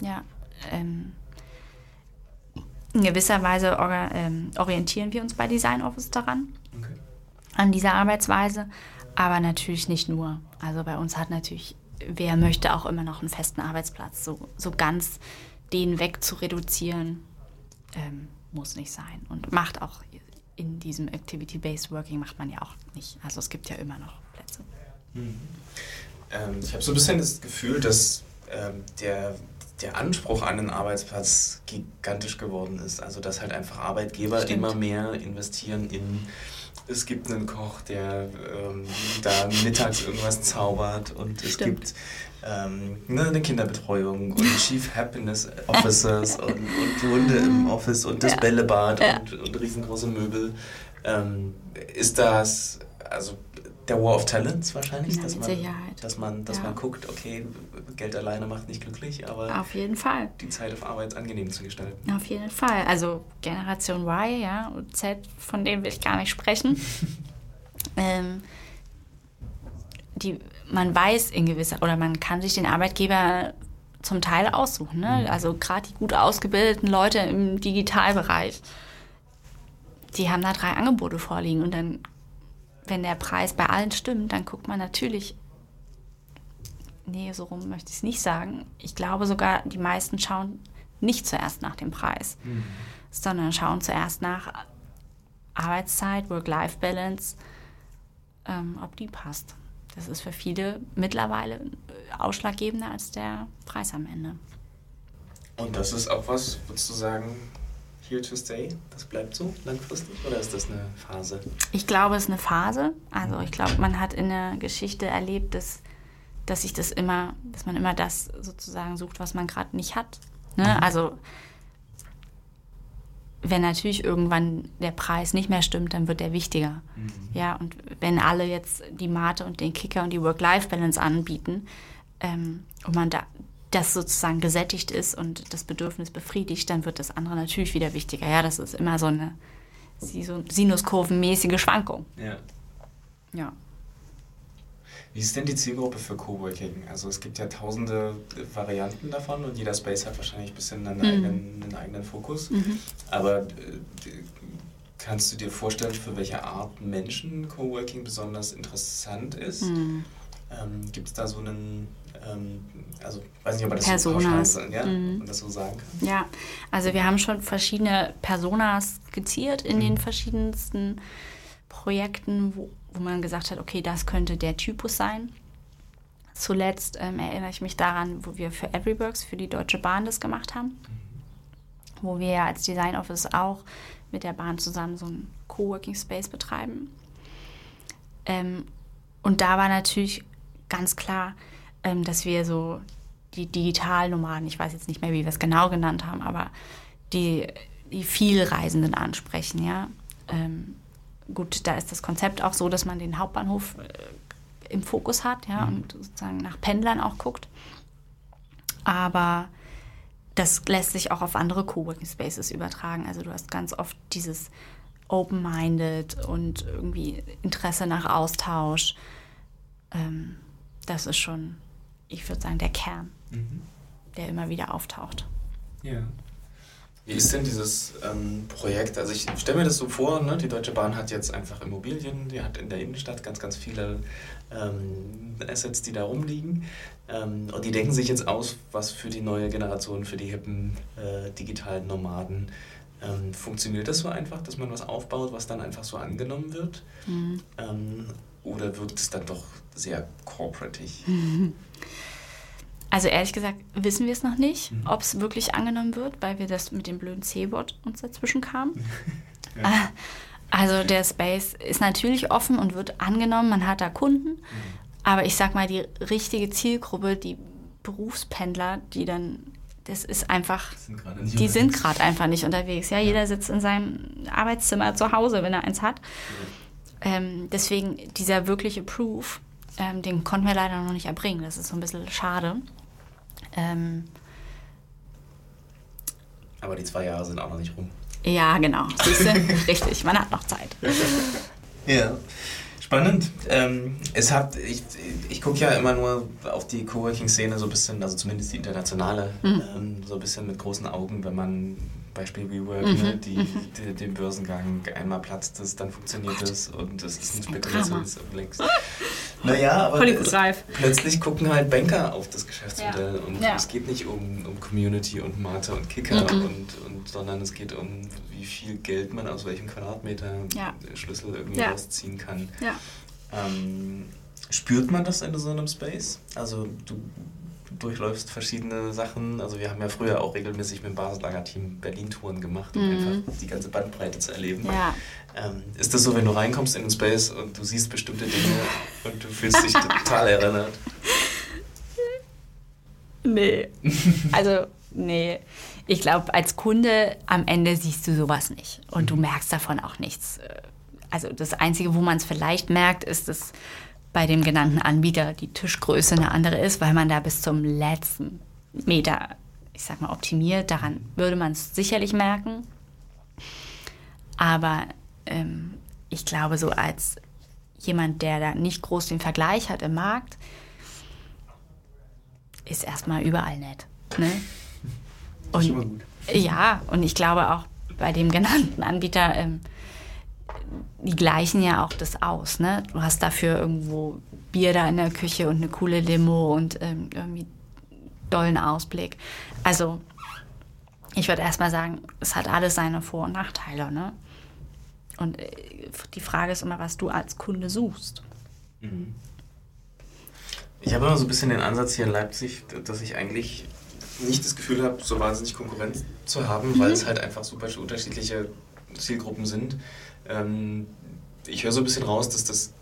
Ja. Ähm, in gewisser Weise ähm, orientieren wir uns bei Design Office daran, Okay. an dieser Arbeitsweise, aber natürlich nicht nur. Also bei uns hat natürlich, wer möchte auch immer noch einen festen Arbeitsplatz. So, so ganz den weg zu reduzieren, ähm, muss nicht sein. Und macht auch in diesem Activity-Based Working macht man ja auch nicht. Also es gibt ja immer noch Plätze. Ähm, ich habe so ein bisschen das Gefühl, dass ähm, der, der Anspruch an einen Arbeitsplatz gigantisch geworden ist. Also dass halt einfach Arbeitgeber Stimmt. immer mehr investieren in es gibt einen Koch, der ähm, da mittags irgendwas zaubert und es Stimmt. gibt ähm, ne, eine Kinderbetreuung und Chief Happiness Officers und, und Hunde im Office und das Ja. Bällebad Ja. und, und riesengroße Möbel. Ähm, ist das, also der War of Talents wahrscheinlich, Ja, dass, mit man, Sicherheit. dass man, dass Ja. man guckt, okay, Geld alleine macht nicht glücklich, aber Auf jeden Fall. die Zeit auf Arbeit angenehm zu gestalten. Auf jeden Fall. Also Generation Y, ja, und Z, von denen will ich gar nicht sprechen. ähm, die, man weiß in gewisser, oder man kann sich den Arbeitgeber zum Teil aussuchen. Ne? Also gerade die gut ausgebildeten Leute im Digitalbereich, die haben da drei Angebote vorliegen. Und dann, wenn der Preis bei allen stimmt, dann guckt man natürlich, nee, so rum möchte ich es nicht sagen. Ich glaube sogar, die meisten schauen nicht zuerst nach dem Preis, sondern schauen zuerst nach Arbeitszeit, Work-Life-Balance, ähm, ob die passt. Das ist für viele mittlerweile äh, ausschlaggebender als der Preis am Ende. Und das ist auch was, würdest du sagen, here to stay? Das bleibt so langfristig oder ist das eine Phase? Ich glaube, es ist eine Phase. Also ich glaube, man hat in der Geschichte erlebt, dass, dass sich das immer, dass man immer das sozusagen sucht, was man gerade nicht hat. Ne? Also wenn natürlich irgendwann der Preis nicht mehr stimmt, dann wird der wichtiger. Ja, und wenn alle jetzt die Mate und den Kicker und die Work-Life-Balance anbieten ähm, und man da das sozusagen gesättigt ist und das Bedürfnis befriedigt, dann wird das andere natürlich wieder wichtiger. Ja, das ist immer so eine Sinuskurvenmäßige Schwankung. Ja. Ja. Wie ist denn die Zielgruppe für Coworking? Also es gibt ja tausende Varianten davon und jeder Space hat wahrscheinlich ein bisschen einen, eigenen, einen eigenen Fokus. Aber äh, kannst du dir vorstellen, für welche Art Menschen Coworking besonders interessant ist? Ähm, gibt es da so einen, ähm, also weiß nicht, ob man das so Personas. sagen, ja, man das so sagen kann? Ja, also wir haben schon verschiedene Personas skizziert in den verschiedensten Projekten, wo, wo man gesagt hat, okay, das könnte der Typus sein. Zuletzt ähm, erinnere ich mich daran, wo wir für Everyworks, für die Deutsche Bahn das gemacht haben, wo wir als Design Office auch mit der Bahn zusammen so einen Coworking Space betreiben. Ähm, und da war natürlich ganz klar, ähm, dass wir so die Digitalnomaden, ich weiß jetzt nicht mehr, wie wir es genau genannt haben, aber die, die Vielreisenden ansprechen, ja. Ähm, gut, da ist das Konzept auch so, dass man den Hauptbahnhof äh, im Fokus hat, ja, und sozusagen nach Pendlern auch guckt. Aber das lässt sich auch auf andere Coworking Spaces übertragen. Also du hast ganz oft dieses Open-minded und irgendwie Interesse nach Austausch. Ähm, das ist schon, ich würde sagen, der Kern, der immer wieder auftaucht. Ja. Wie ist denn dieses ähm, Projekt? Also ich stelle mir das so vor, ne? die Deutsche Bahn hat jetzt einfach Immobilien, die hat in der Innenstadt ganz, ganz viele ähm, Assets, die da rumliegen. Ähm, und die denken sich jetzt aus, was für die neue Generation, für die hippen äh, digitalen Nomaden ähm, funktioniert das so einfach, dass man was aufbaut, was dann einfach so angenommen wird? Ähm, oder wirkt es dann doch sehr corporatig? Also ehrlich gesagt wissen wir es noch nicht, ob es wirklich angenommen wird, weil wir das mit dem blöden C-Wort uns dazwischen kam. Ja. Äh, Also der Space ist natürlich offen und wird angenommen, man hat da Kunden, aber ich sag mal, die richtige Zielgruppe, die Berufspendler, die dann, das ist einfach, Sind gerade nicht die sind gerade einfach nicht unterwegs. Ja, jeder sitzt in seinem Arbeitszimmer zu Hause, wenn er eins hat. Ähm, deswegen dieser wirkliche Proof, ähm, den konnten wir leider noch nicht erbringen. Das ist so ein bisschen schade. Ähm, Aber die zwei Jahre sind auch noch nicht rum. ja, genau. Siehste? Richtig, man hat noch Zeit. Ja, spannend. Ähm, es hat, ich ich gucke ja immer nur auf die Coworking-Szene so ein bisschen, also zumindest die internationale, ähm, so ein bisschen mit großen Augen, wenn man Beispiel WeWork, ne, die, die, den Börsengang einmal platzt es, dann funktioniert es und es ist ein Spekulationsobjekt. Naja, aber plötzlich gucken halt Banker auf das Geschäftsmodell und Ja. es geht nicht um, um Community und Mate und Kicker, Mhm. und, und, sondern es geht um, wie viel Geld man aus welchem Quadratmeter Ja. Schlüssel irgendwie Ja. rausziehen kann. Ja. Ähm, spürt man das in so einem Space? Also du durchläufst verschiedene Sachen. Also wir haben ja früher auch regelmäßig mit dem Basislager-Team Berlin-Touren gemacht, um Mhm. einfach die ganze Bandbreite zu erleben. Ja. Ähm, ist das so, wenn du reinkommst in den Space und du siehst bestimmte Dinge und du fühlst dich total erinnert? Nee. Also, nee. Ich glaube, als Kunde am Ende siehst du sowas nicht. Und du merkst davon auch nichts. Äh, also das Einzige, wo man es vielleicht merkt, ist, dass bei dem genannten Anbieter die Tischgröße eine andere ist, weil man da bis zum letzten Meter, ich sag mal, optimiert. Daran würde man es sicherlich merken. Aber ähm, ich glaube, so als jemand, der da nicht groß den Vergleich hat im Markt, ist erstmal überall nett. Ne? Und, ja, und ich glaube auch bei dem genannten Anbieter, ähm, die gleichen ja auch das aus. Ne? Du hast dafür irgendwo Bier da in der Küche und eine coole Limo und ähm, irgendwie dollen Ausblick. Also ich würde erstmal sagen, es hat alles seine Vor- und Nachteile. Ne? Und äh, die Frage ist immer, was du als Kunde suchst. Ich habe immer so ein bisschen den Ansatz hier in Leipzig, dass ich eigentlich nicht das Gefühl habe, so wahnsinnig Konkurrenz zu haben, mhm. weil es halt einfach super unterschiedliche Zielgruppen sind. Ähm, ich höre so ein bisschen raus, dass das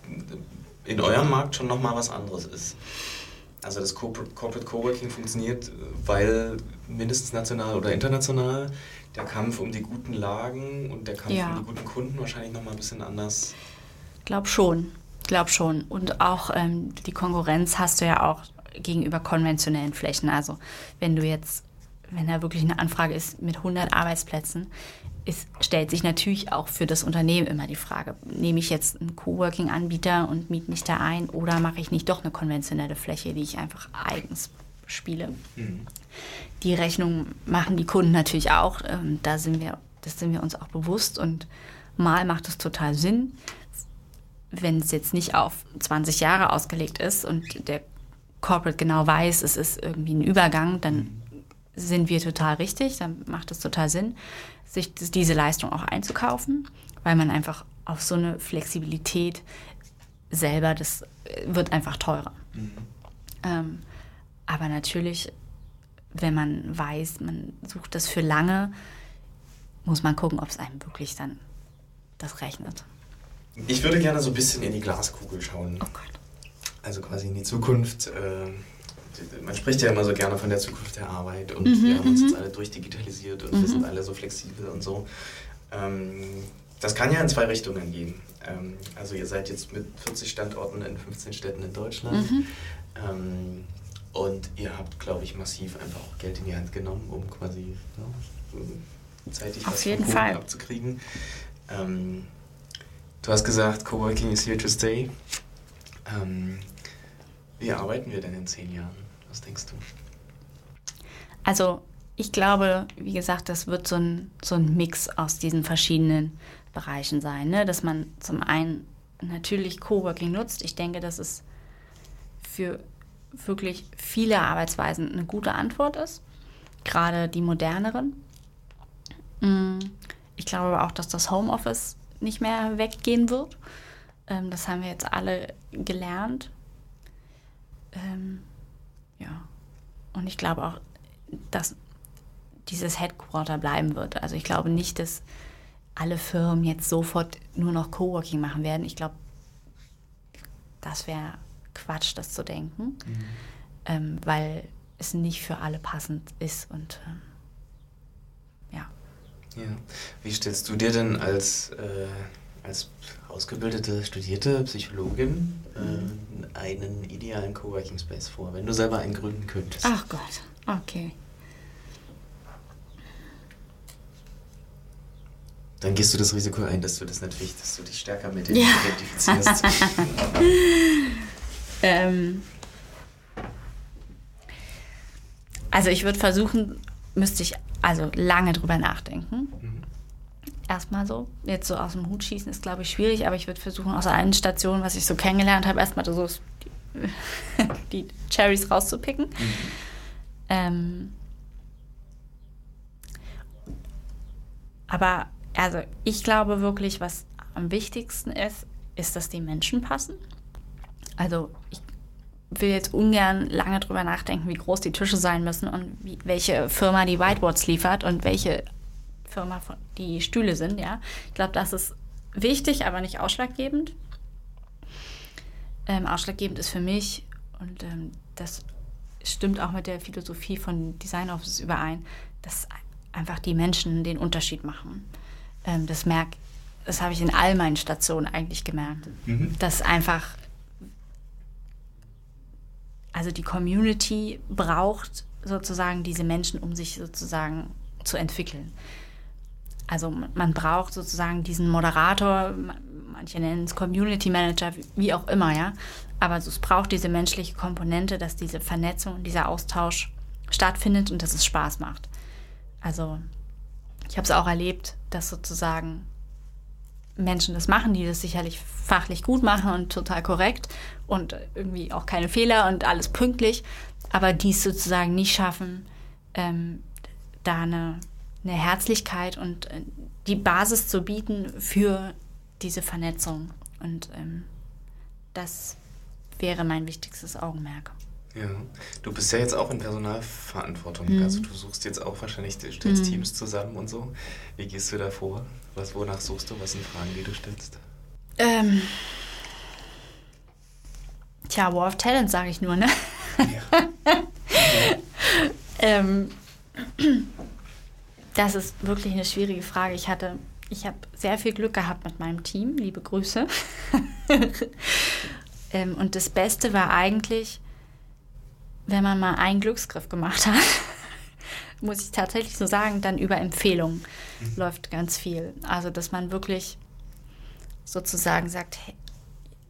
in eurem Markt schon nochmal was anderes ist. Also das Corporate Coworking funktioniert, weil mindestens national oder international der Kampf um die guten Lagen und der Kampf ja. um die guten Kunden wahrscheinlich nochmal ein bisschen anders. Glaub schon, glaub schon. Und auch ähm, die Konkurrenz hast du ja auch gegenüber konventionellen Flächen. Also wenn du jetzt, wenn da wirklich eine Anfrage ist mit 100 Arbeitsplätzen, es stellt sich natürlich auch für das Unternehmen immer die Frage, nehme ich jetzt einen Coworking-Anbieter und miete mich da ein oder mache ich nicht doch eine konventionelle Fläche, die ich einfach eigens spiele. Mhm. Die Rechnung machen die Kunden natürlich auch. Ähm, da sind wir, das sind wir uns auch bewusst und mal macht es total Sinn, wenn es jetzt nicht auf 20 Jahre ausgelegt ist und der Corporate genau weiß, es ist irgendwie ein Übergang, dann mhm. Sind wir total richtig, dann macht es total Sinn sich diese Leistung auch einzukaufen, weil man einfach auf so eine Flexibilität selber, das wird einfach teurer. Mhm. Ähm, aber natürlich, wenn man weiß, man sucht das für lange, muss man gucken, ob es einem wirklich dann das rechnet. Ich würde gerne so ein bisschen in die Glaskugel schauen. Oh Gott. Also quasi in die Zukunft. Äh man spricht ja immer so gerne von der Zukunft der Arbeit und mhm, wir haben uns jetzt mhm. alle durchdigitalisiert und mhm. wir sind alle so flexibel und so. Ähm, das kann ja in zwei Richtungen gehen. Ähm, also ihr seid jetzt mit 40 Standorten in 15 Städten in Deutschland mhm. ähm, und ihr habt, glaube ich, massiv einfach auch Geld in die Hand genommen, um quasi ja, zeitig Auf was jeden Fall. abzukriegen. Du hast gesagt, Coworking is here to stay. Ähm, wie arbeiten wir denn in zehn Jahren? Was denkst du? Also ich glaube, wie gesagt, das wird so ein, so ein Mix aus diesen verschiedenen Bereichen sein. Ne? Dass man zum einen natürlich Coworking nutzt. Ich denke, das ist für wirklich viele Arbeitsweisen eine gute Antwort ist. Gerade die moderneren. Mm, ich glaube aber auch, dass das Homeoffice nicht mehr weggehen wird. Ähm, das haben wir jetzt alle gelernt. Ja. Und ich glaube auch, dass dieses Headquarter bleiben wird. Also ich glaube nicht, dass alle Firmen jetzt sofort nur noch Coworking machen werden. Ich glaube, das wäre Quatsch, das zu denken, mhm. ähm, weil es nicht für alle passend ist und ähm, ja. Ja. Wie stellst du dir denn als äh als ausgebildete, studierte Psychologin äh, einen idealen Coworking Space vor, wenn du selber einen gründen könntest? Ach Gott, okay. Dann gehst du das Risiko ein, dass du das natürlich, dass du dich stärker mit dem ja. identifizierst. ähm, also ich würde versuchen, müsste ich also lange drüber nachdenken. Mhm erstmal so. Jetzt so aus dem Hut schießen ist, glaube ich, schwierig, aber ich würde versuchen, aus allen Stationen, was ich so kennengelernt habe, erstmal so die, die Cherries rauszupicken. Mhm. Ähm, aber also ich glaube wirklich, was am wichtigsten ist, ist, dass die Menschen passen. Also ich will jetzt ungern lange drüber nachdenken, wie groß die Tische sein müssen und wie, welche Firma die Whiteboards liefert und welche Firma die Stühle sind, ja. Ich glaube, das ist wichtig, aber nicht ausschlaggebend. Ähm, ausschlaggebend ist für mich, und ähm, das stimmt auch mit der Philosophie von Design Offices überein, dass einfach die Menschen den Unterschied machen. Ähm, das merke das habe ich in all meinen Stationen eigentlich gemerkt, Mhm. dass einfach, also die Community braucht sozusagen diese Menschen, um sich sozusagen zu entwickeln. Also man- braucht sozusagen diesen Moderator, ma- manche nennen es Community Manager, wie- auch immer, ja. Aber es braucht diese menschliche Komponente, dass diese Vernetzung, dieser Austausch stattfindet und dass es Spaß macht. Also ich habe es auch erlebt, dass sozusagen Menschen das machen, die das sicherlich fachlich gut machen und total korrekt und irgendwie auch keine Fehler und alles pünktlich, aber die es sozusagen nicht schaffen, ähm, da eine, eine Herzlichkeit und äh, die Basis zu bieten für diese Vernetzung. Und ähm, das wäre mein wichtigstes Augenmerk. Ja, du bist ja jetzt auch in Personalverantwortung. Mhm. Also du suchst jetzt auch wahrscheinlich, du stellst Teams zusammen und so. Wie gehst du da vor? Was, wonach suchst du? Was sind Fragen, die du stellst? Ähm, tja, War of Talent sage ich nur, ne? Ja. Ähm, das ist wirklich eine schwierige Frage. Ich hatte, ich habe sehr viel Glück gehabt mit meinem Team. Liebe Grüße. ähm, und das Beste war eigentlich, wenn man mal einen Glücksgriff gemacht hat, muss ich tatsächlich so sagen, dann über Empfehlungen läuft ganz viel. Also, dass man wirklich sozusagen sagt, hey,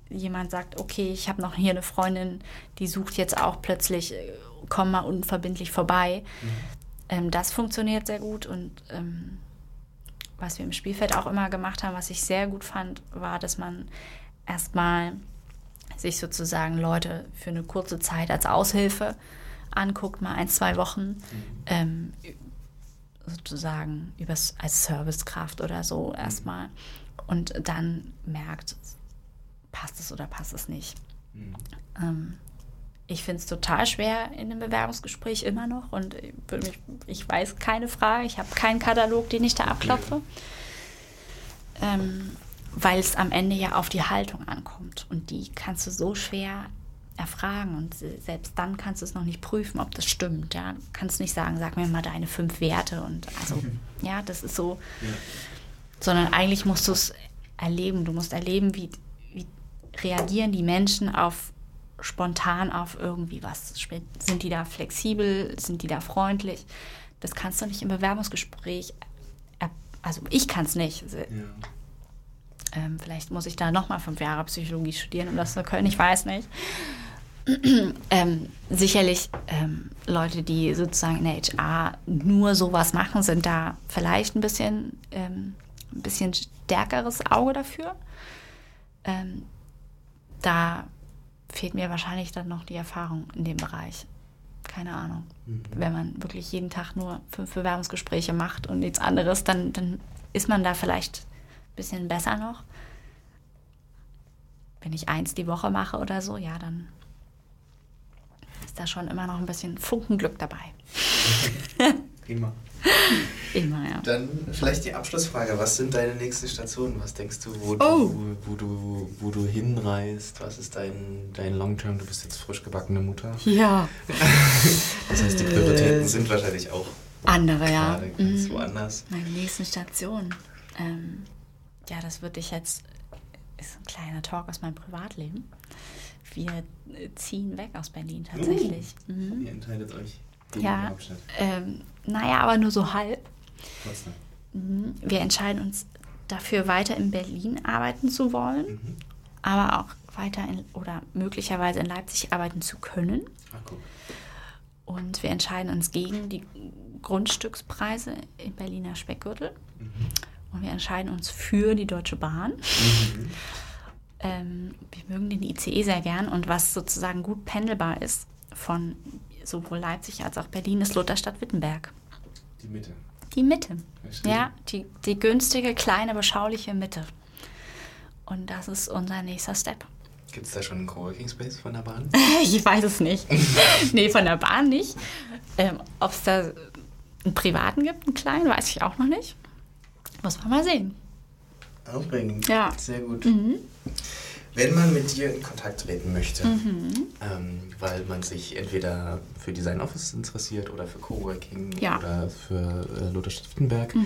jemand sagt, okay, ich habe noch hier eine Freundin, die sucht jetzt auch plötzlich, äh, komm mal unverbindlich vorbei. Ähm, das funktioniert sehr gut und ähm, was wir im Spielfeld auch immer gemacht haben, was ich sehr gut fand, war, dass man erstmal sich sozusagen Leute für eine kurze Zeit als Aushilfe anguckt, mal ein, zwei Wochen, ähm, sozusagen übers, als Servicekraft oder so erstmal und dann merkt, passt es oder passt es nicht. Ähm, ich finde es total schwer in einem Bewerbungsgespräch immer noch und ich, ich weiß keine Frage, ich habe keinen Katalog, den ich da abklopfe, ähm, weil es am Ende ja auf die Haltung ankommt und die kannst du so schwer erfragen und se- selbst dann kannst du es noch nicht prüfen, ob das stimmt. Ja, du kannst nicht sagen, sag mir mal deine fünf Werte und also ja, das ist so, sondern eigentlich musst du es erleben. Du musst erleben, wie, wie reagieren die Menschen auf spontan auf irgendwie was. Sind die da flexibel? Sind die da freundlich? Das kannst du nicht im Bewerbungsgespräch. er- Also ich kann es nicht. Ja. Ähm, vielleicht muss ich da nochmal fünf Jahre Psychologie studieren, um das zu können. Ich weiß nicht. ähm, sicherlich ähm, Leute, die sozusagen in der HR nur sowas machen, sind da vielleicht ein bisschen, ähm, ein bisschen stärkeres Auge dafür. Ähm, da fehlt mir wahrscheinlich dann noch die Erfahrung in dem Bereich. Keine Ahnung. Wenn man wirklich jeden Tag nur fünf Bewerbungsgespräche macht und nichts anderes, dann, dann ist man da vielleicht ein bisschen besser noch. Wenn ich eins die Woche mache oder so, ja, dann ist da schon immer noch ein bisschen Funkenglück dabei. Prima. Immer, ja. Dann vielleicht die Abschlussfrage. Was sind deine nächsten Stationen? Was denkst du, wo, Oh. du, wo, du, wo du hinreist? Was ist dein, dein Long-Term? Du bist jetzt frisch gebackene Mutter. Ja. Das heißt, die Prioritäten sind wahrscheinlich auch Andere, ja. ganz Mhm. woanders. Meine nächsten Station. Ähm, ja, das würde ich jetzt. Ist ein kleiner Talk aus meinem Privatleben. Wir äh, ziehen weg aus Berlin tatsächlich. Mhm. Ihr entscheidet euch gegen Ja. Ähm, naja, aber nur so halb. Trotzdem. Mhm. Wir entscheiden uns dafür, weiter in Berlin arbeiten zu wollen, Mhm. aber auch weiter in, oder möglicherweise in Leipzig arbeiten zu können. Ach, guck. Und wir entscheiden uns gegen die Grundstückspreise im Berliner Speckgürtel. Und wir entscheiden uns für die Deutsche Bahn. Ähm, wir mögen den ICE sehr gern. Und was sozusagen gut pendelbar ist von sowohl Leipzig als auch Berlin, ist Lutherstadt-Wittenberg. Die Mitte. Die Mitte. Verstehe. Ja, die, die günstige, kleine, beschauliche Mitte. Und das ist unser nächster Step. Gibt es da schon einen Coworking Space von der Bahn? Ich weiß es nicht. nee, von der Bahn nicht. Ähm, Ob es da einen privaten gibt, einen kleinen, weiß ich auch noch nicht. Muss man mal sehen. Aufregend. Ja. Mhm. Sehr gut. Wenn man mit dir in Kontakt treten möchte, Mhm. ähm, weil man sich entweder für Design Office interessiert oder für Coworking Ja. Mhm. oder für äh, Lutherstadt Wittenberg,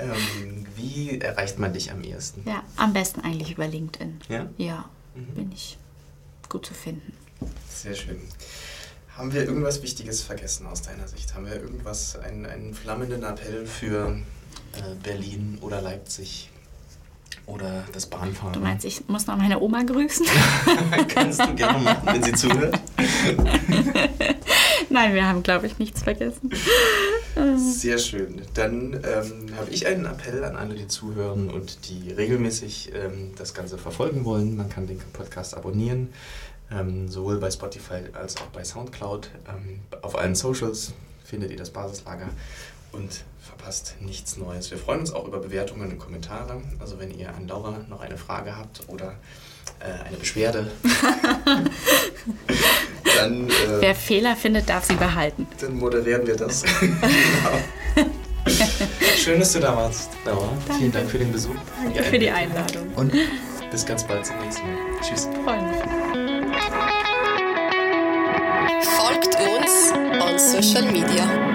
Ähm, wie erreicht man dich am ehesten? Ja, am besten eigentlich über LinkedIn. Ja? Ja, bin ich gut zu finden. Sehr schön. Haben wir irgendwas Wichtiges vergessen aus deiner Sicht? Haben wir irgendwas, einen, einen flammenden Appell für äh, Berlin oder Leipzig oder das Bahnfahren? Du meinst, ich muss noch meine Oma grüßen? Kannst du gerne machen, wenn sie zuhört. Nein, wir haben, glaube ich, nichts vergessen. Sehr schön. Dann ähm, habe ich einen Appell an alle, die zuhören und die regelmäßig ähm, das Ganze verfolgen wollen. Man kann den Podcast abonnieren, ähm, sowohl bei Spotify als auch bei Soundcloud. Ähm, auf allen Socials findet ihr das Basislager und verpasst nichts Neues. Wir freuen uns auch über Bewertungen und Kommentare. Also wenn ihr an Laura noch eine Frage habt oder äh, eine Beschwerde, dann, äh, Wer Fehler findet, darf sie behalten. dann moderieren wir das. genau. Schön, dass du da warst, Laura. Vielen Dank für den Besuch. Danke für die Einladung. Und bis ganz bald zum nächsten Mal. Tschüss. Freue mich. Folgt uns on social media.